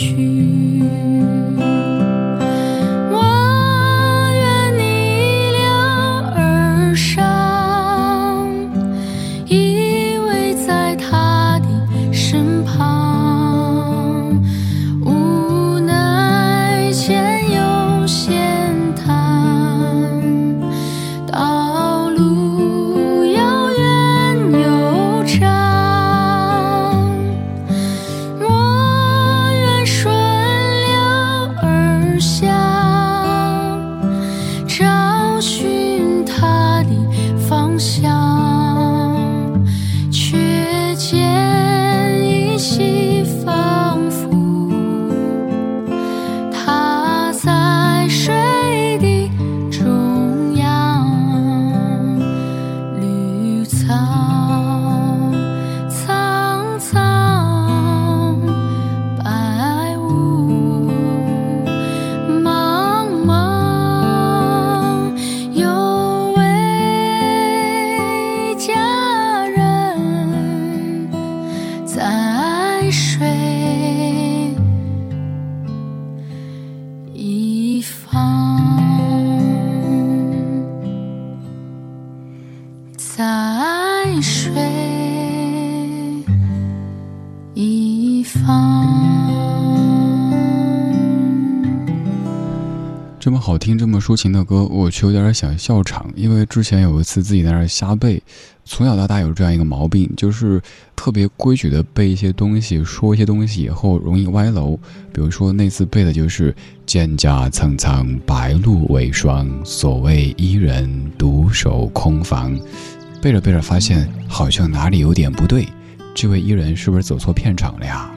去。抒情的歌，我却有点想笑场。因为之前有一次自己在那瞎背，从小到大有这样一个毛病，就是特别规矩的背一些东西，说一些东西以后容易歪楼。比如说那次背的就是“蒹葭苍苍，白露为霜，所谓伊人，独守空房”。背着背着发现好像哪里有点不对，这位伊人是不是走错片场了呀？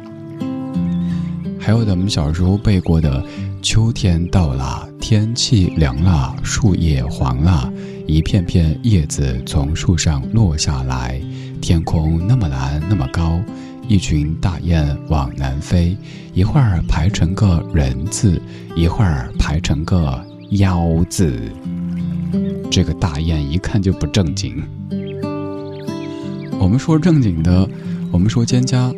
还有咱们小时候背过的。秋天到了，天气凉了，树叶黄了，一片片叶子从树上落下来。天空那么蓝，那么高，一群大雁往南飞，一会儿排成个人字，一会儿排成个腰字。这个大雁一看就不正经。我们说正经的，我们说蒹葭。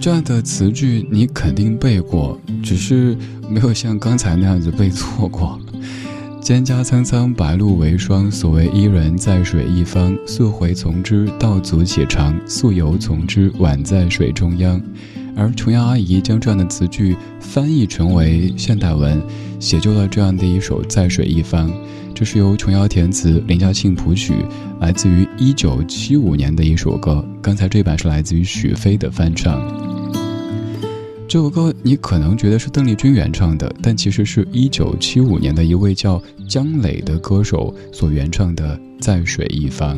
这样的词句你肯定背过，只是没有像刚才那样子背错过。蒹葭苍苍，白露为霜。所谓伊人，在水一方。溯洄从之，道阻且长；溯游从之，宛在水中央。而琼瑶阿姨将这样的词句翻译成为现代文，写就了这样的一首《在水一方》。这是由琼瑶填词，林嘉庆谱曲，来自于一九七五年的一首歌。刚才这版是来自于许飞的翻唱。这首歌你可能觉得是邓丽君原唱的，但其实是一九七五年的一位叫姜磊的歌手所原唱的《在水一方》。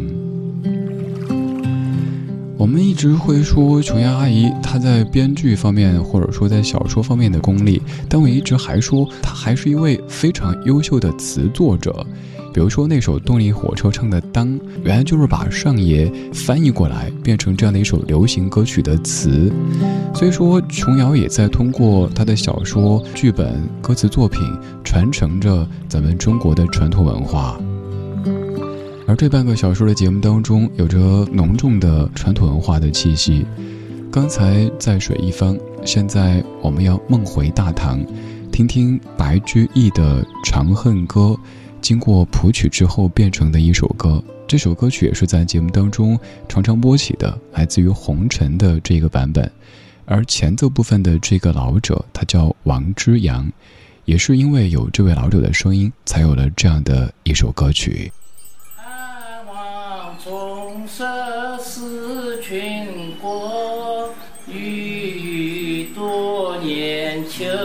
我们一直会说琼瑶阿姨她在编剧方面或者说在小说方面的功力，但我一直还说她还是一位非常优秀的词作者。比如说那首动力火车唱的《当》，原来就是把上爷翻译过来，变成这样的一首流行歌曲的词。所以说，琼瑶也在通过她的小说、剧本、歌词作品，传承着咱们中国的传统文化。而这半个小说的节目当中，有着浓重的传统文化的气息。刚才在水一方，现在我们要梦回大唐，听听白居易的《长恨歌》。经过谱曲之后变成的一首歌，这首歌曲也是在节目当中常常播起的，来自于红尘的这个版本。而前奏部分的这个老者，他叫王之阳，也是因为有这位老者的声音，才有了这样的一首歌曲。年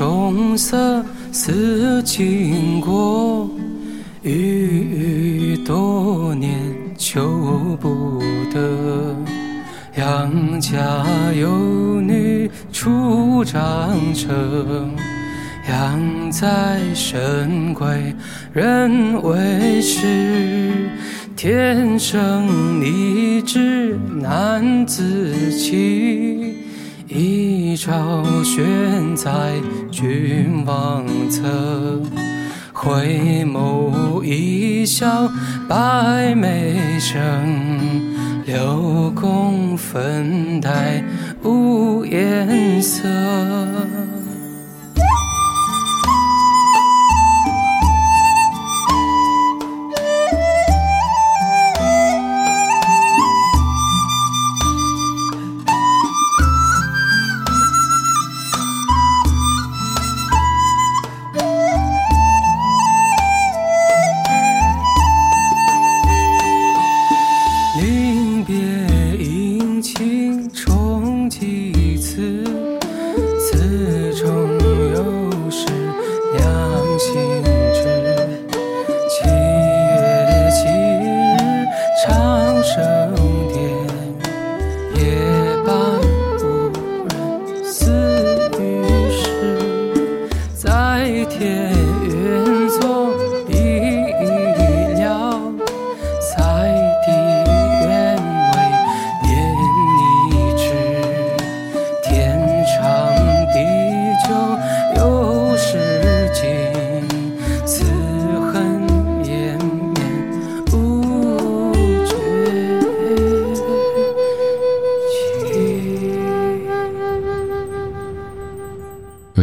重色思倾国，郁郁多年求不得。杨家有女初长成，养在深闺，人未识。天生丽质难自弃，一朝选在君王侧。回眸一笑百媚生，六宫粉黛无颜色。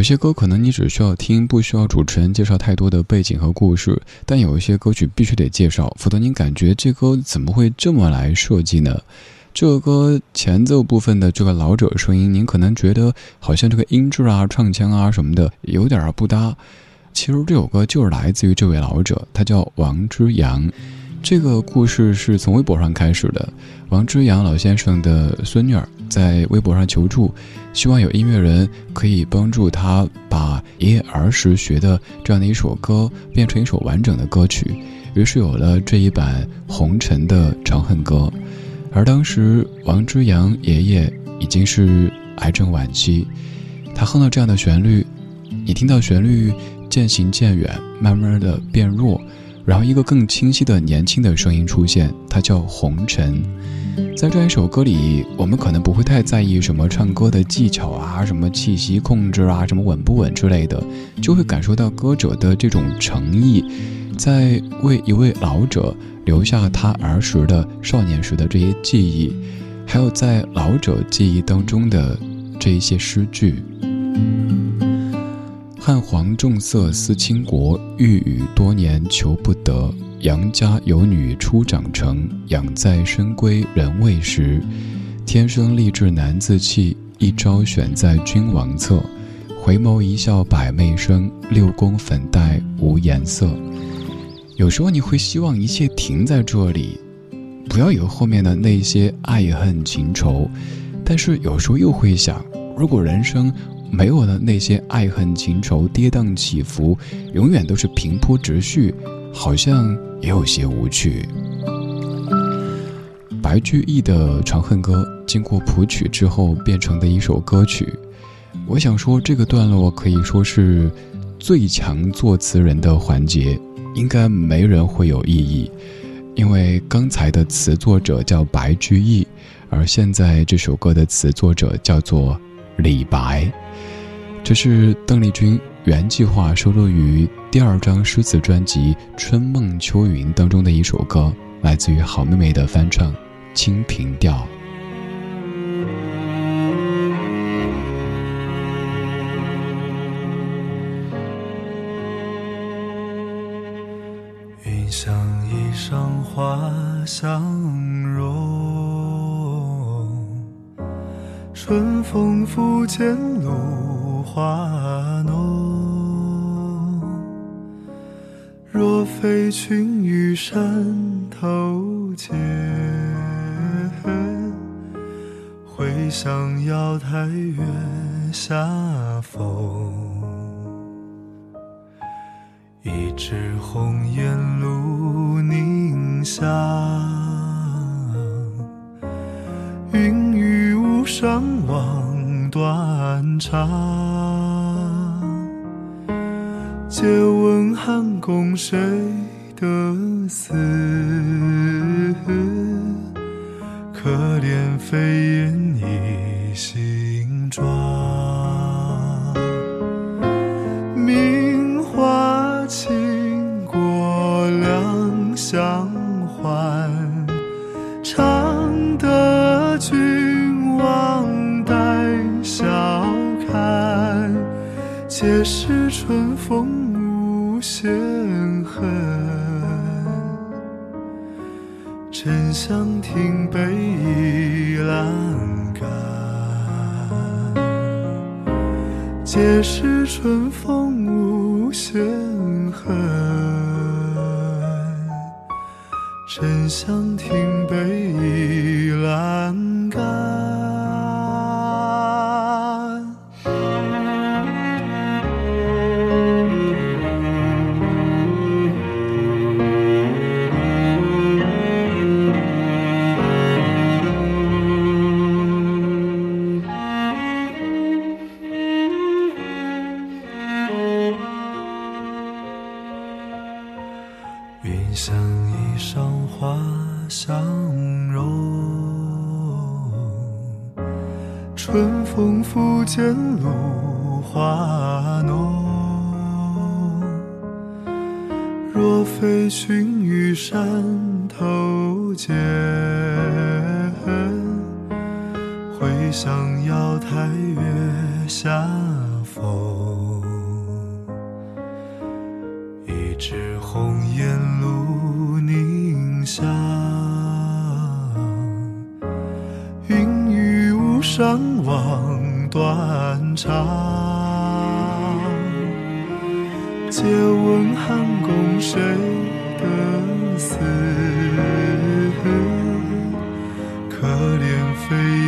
些歌可能你只需要听，不需要主持人介绍太多的背景和故事；但有一些歌曲必须得介绍，否则您感觉这歌怎么会这么来设计呢？这个歌前奏部分的这个老者声音，您可能觉得好像这个音质啊、唱腔啊什么的有点儿不搭。其实这首歌就是来自于这位老者，他叫王之阳。这个故事是从微博上开始的，王之阳老先生的孙女儿在微博上求助。希望有音乐人可以帮助他把爷爷儿时学的这样的一首歌变成一首完整的歌曲，于是有了这一版《红尘》的《长恨歌》。而当时王之阳爷爷已经是癌症晚期，他哼了这样的旋律，你听到旋律渐行渐远，慢慢的变弱，然后一个更清晰的年轻的声音出现，它叫《红尘》。在这一首歌里，我们可能不会太在意什么唱歌的技巧啊，什么气息控制啊，什么稳不稳之类的，就会感受到歌者的这种诚意，在为一位老者留下他儿时的少年时的这些记忆，还有在老者记忆当中的这一些诗句。汉皇重色思倾国，御宇多年求不得。杨家有女初长成，养在深闺人未识。天生丽质难自弃，一朝选在君王侧。回眸一笑百媚生，六宫粉黛无颜色。有时候你会希望一切停在这里，不要有后面的那些爱恨情仇。但是有时候又会想，如果人生没有了那些爱恨情仇，跌宕起伏，永远都是平铺直叙。好像也有些无趣。白居易的《长恨歌》经过谱曲之后变成的一首歌曲，我想说这个段落可以说是最强作词人的环节，应该没人会有异议，因为刚才的词作者叫白居易，而现在这首歌的词作者叫做李白，这是邓丽君。原计划收录于第二张诗词专辑《春梦秋云》当中的一首歌，来自于好妹妹的翻唱《清平调》。云想衣裳花相容，春风拂槛露华浓。若非群玉山头见，会向瑶台月下逢。一枝红艳露凝香，云雨巫山望断肠。借问汉宫谁得似？可怜飞燕倚新却是春风无限恨。沉香亭北倚阑干。露华浓。若非群玉山头见，会向瑶台月下逢。一枝红艳露凝香，云雨巫山望断肠。借问汉宫谁得似？可怜飞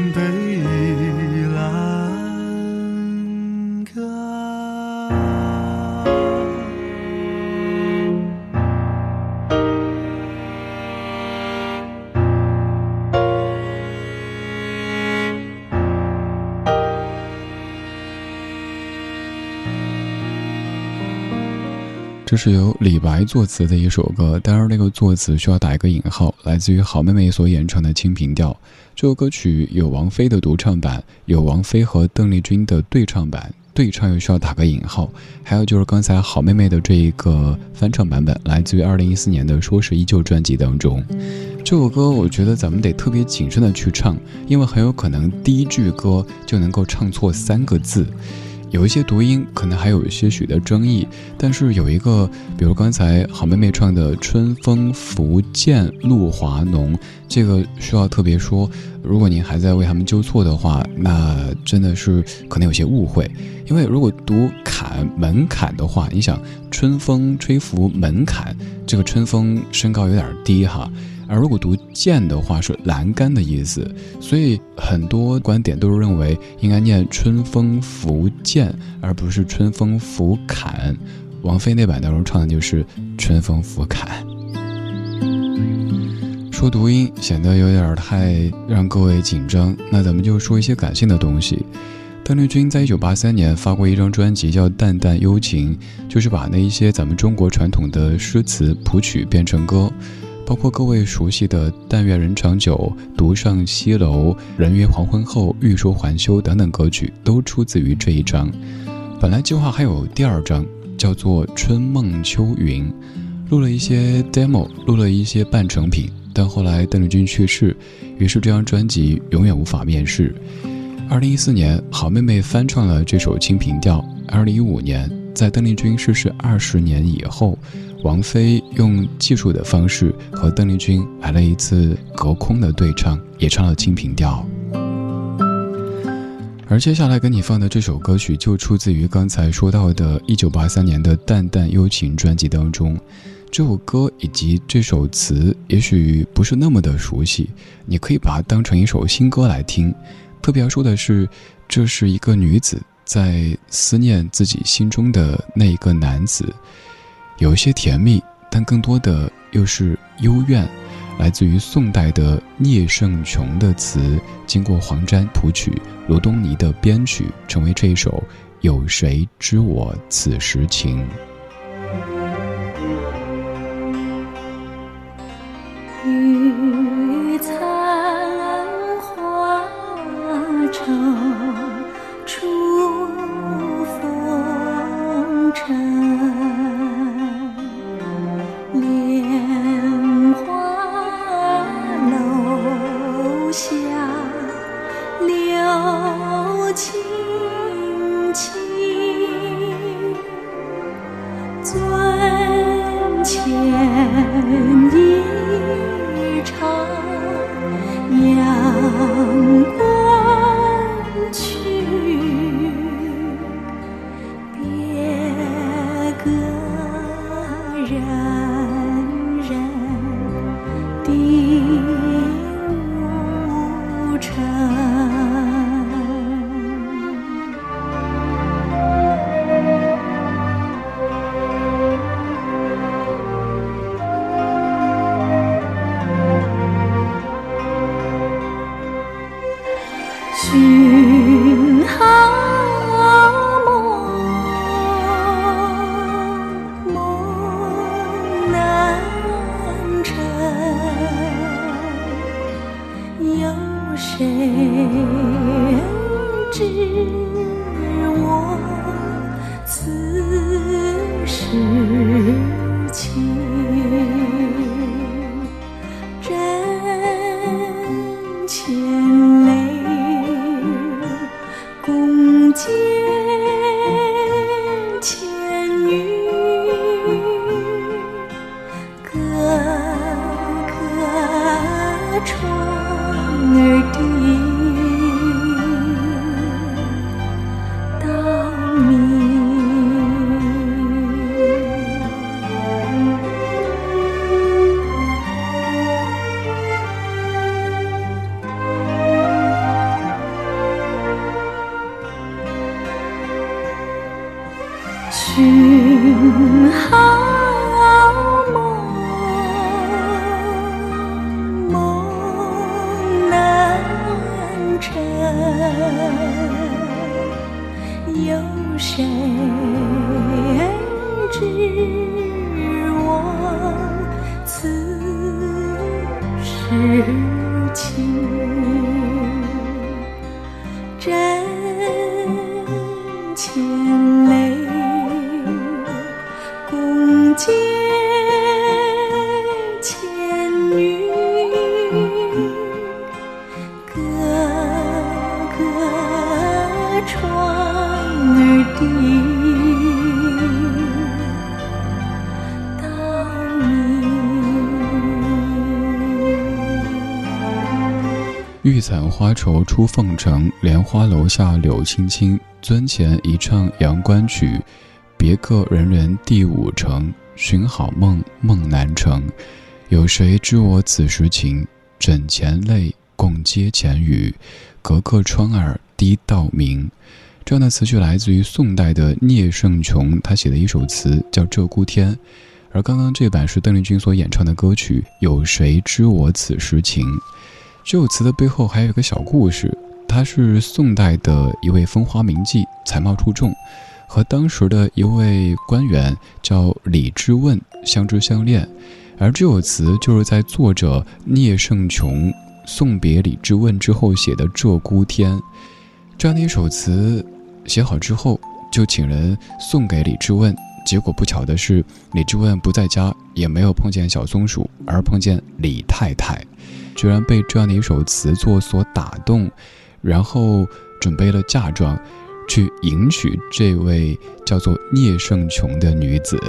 这是由李白作词的一首歌，当然那个作词需要打一个引号，来自于好妹妹所演唱的《清平调》。这首歌曲有王菲的独唱版，有王菲和邓丽君的对唱版，对唱又需要打个引号。还有就是刚才好妹妹的这一个翻唱版本，来自于二零一四年的《说是依旧》专辑当中。这首歌我觉得咱们得特别谨慎的去唱，因为很有可能第一句歌就能够唱错三个字。有一些读音可能还有些许的争议，但是有一个，比如刚才好妹妹唱的“春风拂槛露华浓”，这个需要特别说。如果您还在为他们纠错的话，那真的是可能有些误会。因为如果读“坎”门槛的话，你想“春风吹拂门槛”，这个春风身高有点低哈。而如果读“涧”的话，是栏杆的意思，所以很多观点都是认为应该念“春风拂槛”，而不是“春风拂槛”。王菲那版当中唱的就是“春风拂槛”。说读音显得有点太让各位紧张，那咱们就说一些感性的东西。邓丽君在一九八三年发过一张专辑，叫《淡淡幽情》，就是把那一些咱们中国传统的诗词谱曲变成歌。包括各位熟悉的“但愿人长久”“独上西楼”“人约黄昏后，欲说还休”等等歌曲，都出自于这一张。本来计划还有第二张，叫做《春梦秋云》，录了一些 demo，录了一些半成品，但后来邓丽君去世，于是这张专辑永远无法面世。二零一四年，好妹妹翻唱了这首《清平调》。二零一五年，在邓丽君逝世二十年以后。王菲用技术的方式和邓丽君来了一次隔空的对唱，也唱了《清平调》。而接下来给你放的这首歌曲就出自于刚才说到的1983年的《淡淡幽情》专辑当中。这首歌以及这首词也许不是那么的熟悉，你可以把它当成一首新歌来听。特别要说的是，这是一个女子在思念自己心中的那一个男子，有一些甜蜜，但更多的又是幽怨。来自于宋代的聂胜琼的词，经过黄沾谱曲，罗东尼的编曲，成为这一首《有谁知我此时情》。痴情散花愁出凤城，莲花楼下柳青青。樽前一唱阳关曲，别个人人第五城。寻好梦，梦难成。有谁知我此时情？枕前泪，共阶前雨。隔个窗儿滴到明。这样的词句来自于宋代的聂胜琼，他写的一首词叫《鹧鸪天》，而刚刚这版是邓丽君所演唱的歌曲《有谁知我此时情》。这首词的背后还有一个小故事，他是宋代的一位风华名妓，才貌出众，和当时的一位官员叫李之问相知相恋，而这首词就是在作者聂胜琼送别李之问之后写的《鹧鸪天》，这样的一首词写好之后，就请人送给李之问，结果不巧的是，李之问不在家，也没有碰见小松鼠，而碰见李太太。居然被这样的一首词作所打动，然后准备了嫁妆，去迎娶这位叫做聂胜琼的女子。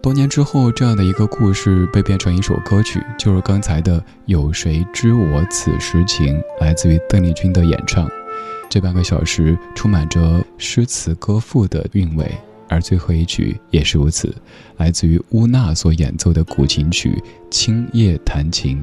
多年之后，这样的一个故事被变成一首歌曲，就是刚才的《有谁知我此时情》，来自于邓丽君的演唱。这半个小时充满着诗词歌赋的韵味，而最后一曲也是如此，来自于乌娜所演奏的古琴曲《青叶弹琴》。